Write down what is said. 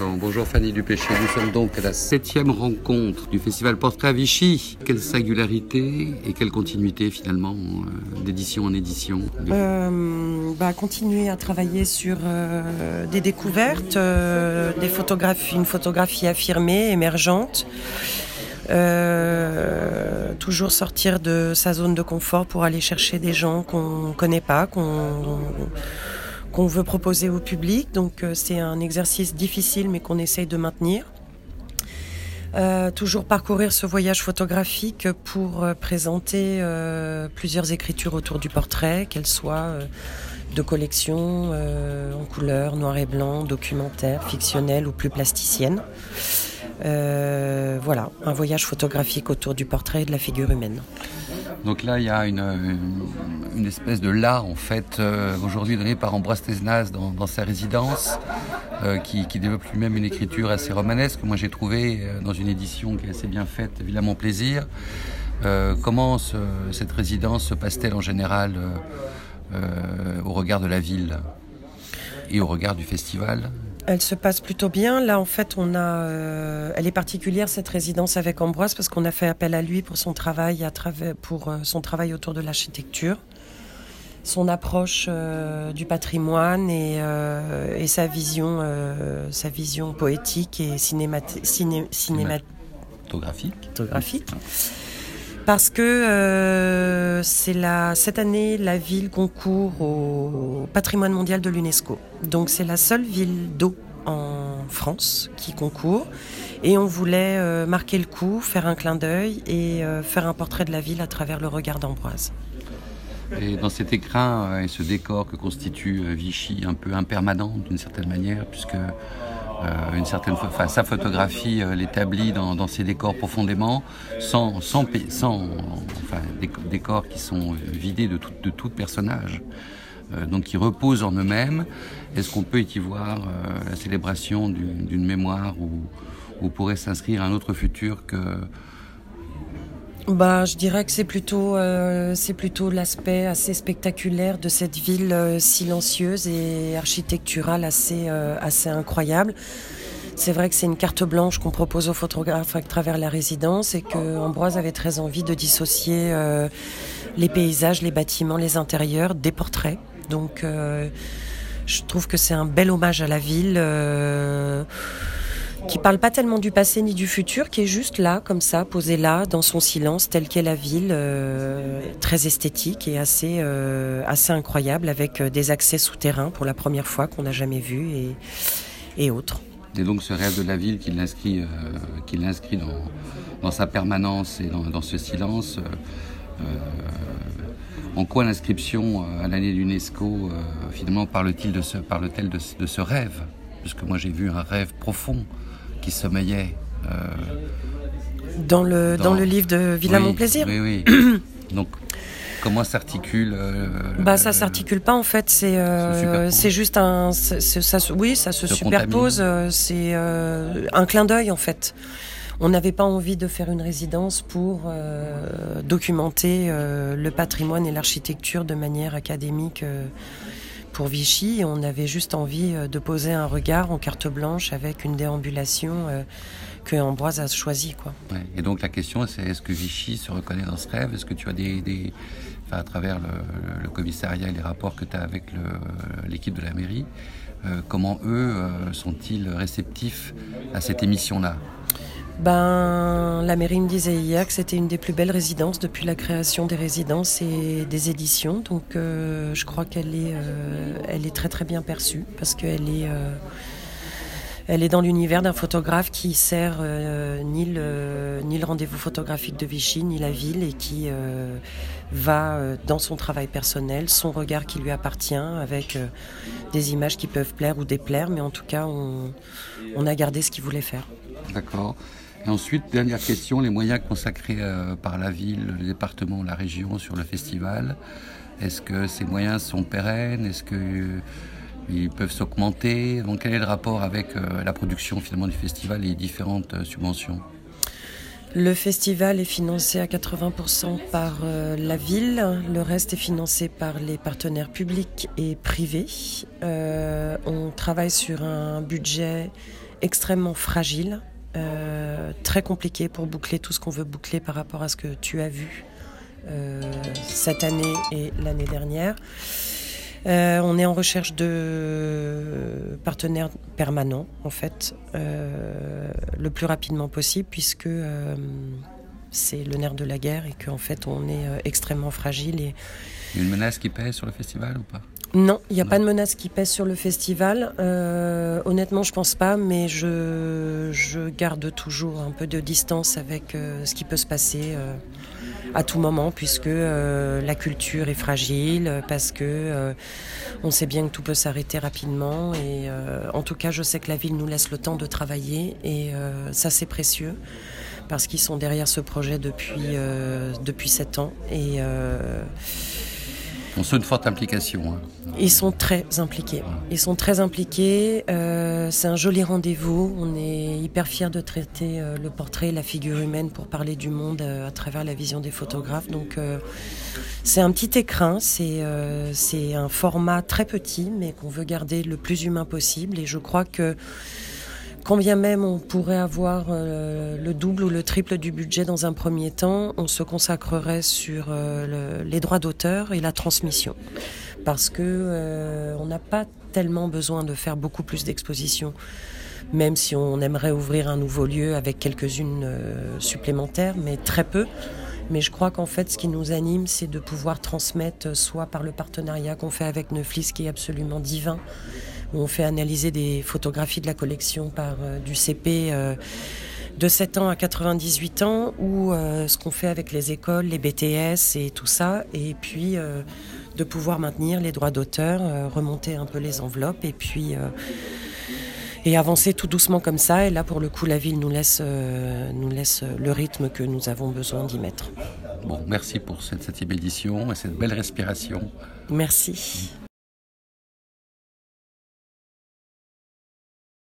bonjour Fanny Dupéché, nous sommes donc à la septième rencontre du festival Portrait Vichy. Quelle singularité et quelle continuité finalement euh, d'édition en édition euh, bah, Continuer à travailler sur euh, des découvertes, des photographies, une photographie affirmée, émergente. toujours sortir de sa zone de confort pour aller chercher des gens qu'on ne connaît pas, qu'on qu'on veut proposer au public. Donc euh, c'est un exercice difficile mais qu'on essaye de maintenir. Euh, toujours parcourir ce voyage photographique pour euh, présenter plusieurs écritures autour du portrait, qu'elles soient de collection, en couleur, noir et blanc, documentaire, fictionnelle ou plus plasticienne. voilà, un voyage photographique autour du portrait et de la figure humaine. Donc là, il y a une, espèce de là, en fait, euh, aujourd'hui donné par Ambroise Tesnas dans, sa résidence, euh, qui, développe lui-même une écriture assez romanesque. Moi, j'ai trouvé euh, dans une édition qui est assez bien faite, Mon Plaisir. comment cette résidence se passe-t-elle en général au regard de la ville et au regard du festival? Elle se passe plutôt bien. Là, en fait, on a, euh, elle est particulière cette résidence avec Ambroise parce qu'on a fait appel à lui pour son travail, à travers, pour euh, son travail autour de l'architecture, son approche euh, du patrimoine et, sa vision, sa vision poétique et cinématographique parce que euh, c'est la cette année la ville concourt au patrimoine mondial de l'UNESCO. Donc c'est la seule ville d'eau en France qui concourt et on voulait euh, marquer le coup, faire un clin d'œil et euh, faire un portrait de la ville à travers le regard d'Ambroise. Et dans cet écrin et ce décor que constitue Vichy, un peu impermanent d'une certaine manière, puisque euh, une certaine, enfin, sa photographie euh, l'établit dans, dans, ses décors profondément, sans, sans, sans enfin, des décors qui sont vidés de tout, de tout personnage, euh, donc qui reposent en eux-mêmes. Est-ce qu'on peut y voir la célébration d'une mémoire où, où pourrait s'inscrire un autre futur que bah, je dirais que c'est plutôt, euh, c'est plutôt l'aspect assez spectaculaire de cette ville euh, silencieuse et architecturale assez, euh, assez incroyable. C'est vrai que c'est une carte blanche qu'on propose aux photographes à travers la résidence et que Ambroise avait très envie de dissocier les paysages, les bâtiments, les intérieurs des portraits. Donc, je trouve que c'est un bel hommage à la ville qui parle pas tellement du passé ni du futur, qui est juste là, comme ça, posé là, dans son silence, tel qu'est la ville, euh, très esthétique et assez, euh, assez incroyable, avec euh, des accès souterrains pour la première fois qu'on n'a jamais vu et, autres. Et donc ce rêve de la ville qui l'inscrit, dans, sa permanence et dans, ce silence. en quoi l'inscription à l'année finalement parle-t-il de ce, parle-t-elle de, de ce rêve? Puisque moi j'ai vu un rêve profond qui sommeillait. Euh, dans, le, dans, le livre de Villa Mon Plaisir Oui, oui. Donc, comment s'articule euh, Bah, ça s'articule pas en fait. C'est euh, c'est juste un. Ça, oui, ça se, superpose. C'est un clin d'œil en fait. On n'avait pas envie de faire une résidence pour documenter le patrimoine et l'architecture de manière académique pour Vichy. On avait juste envie euh, de poser un regard en carte blanche avec une déambulation euh, que Ambroise a choisie. Quoi. Et donc la question, c'est est-ce que Vichy se reconnaît dans ce rêve? Est-ce que tu as des, à travers le, commissariat et les rapports que tu as avec l'équipe de la mairie, euh, comment eux sont-ils réceptifs à cette émission-là? Ben, la mairie me disait hier que c'était une des plus belles résidences depuis la création des résidences et des éditions. Donc, euh, je crois qu'elle est, euh, elle est très très bien perçue parce qu'elle est, euh, elle est dans l'univers d'un photographe qui sert ni le, ni le rendez-vous photographique de Vichy ni la ville et qui va dans son travail personnel, son regard qui lui appartient, avec des images qui peuvent plaire ou déplaire, mais en tout cas, on, on a gardé ce qu'il voulait faire. D'accord. Ensuite, dernière question, les moyens consacrés euh, par la ville, le département, la région sur le festival, est-ce que ces moyens sont pérennes? Est-ce qu'ils peuvent s'augmenter? Quel est le rapport avec euh, la production finalement du festival et les différentes euh, subventions? Le festival est financé à 80% par euh, la ville, le reste est financé par les partenaires publics et privés. Euh, on travaille sur un budget extrêmement fragile, euh, très compliqué pour boucler tout ce qu'on veut boucler par rapport à ce que tu as vu cette année et l'année dernière. Euh, on est en recherche de partenaires permanents, en fait, euh, le plus rapidement possible, puisque euh, c'est le nerf de la guerre et qu'en fait, on est extrêmement fragile. Et... Une menace qui pèse sur le festival ou pas? Non, il n'y a pas de menace qui pèse sur le festival. honnêtement, je pense pas, mais je, je, garde toujours un peu de distance avec ce qui peut se passer à tout moment, puisque euh, la culture est fragile, parce que euh, on sait bien que tout peut s'arrêter rapidement. Et euh, en tout cas, je sais que la ville nous laisse le temps de travailler, et ça c'est précieux, parce qu'ils sont derrière ce projet depuis depuis sept ans. Et on sent une forte implication. Hein. Ils sont très impliqués. Ils sont très impliqués. Euh, c'est un joli rendez-vous. On est hyper fiers de traiter euh, le portrait, la figure humaine pour parler du monde euh, à travers la vision des photographes. Donc c'est un petit écrin. C'est c'est un format très petit, mais qu'on veut garder le plus humain possible. Et je crois que quand bien même on pourrait avoir euh, le double ou le triple du budget dans un premier temps, on se consacrerait sur euh, les droits d'auteur et la transmission. Parce que euh, on n'a pas tellement besoin de faire beaucoup plus d'expositions, même si on aimerait ouvrir un nouveau lieu avec quelques-unes supplémentaires, mais très peu. Mais je crois qu'en fait, ce qui nous anime, c'est de pouvoir transmettre, soit par le partenariat qu'on fait avec Neuflis, qui est absolument divin, on fait analyser des photographies de la collection par euh, du CP euh, de 7 ans à 98 ans, ou euh, ce qu'on fait avec les écoles, les BTS et tout ça, et puis de pouvoir maintenir les droits d'auteur, remonter un peu les enveloppes, et puis et avancer tout doucement comme ça. Et là, pour le coup, la ville nous laisse, nous laisse le rythme que nous avons besoin d'y mettre. Bon, merci pour cette septième édition et cette belle respiration. Merci.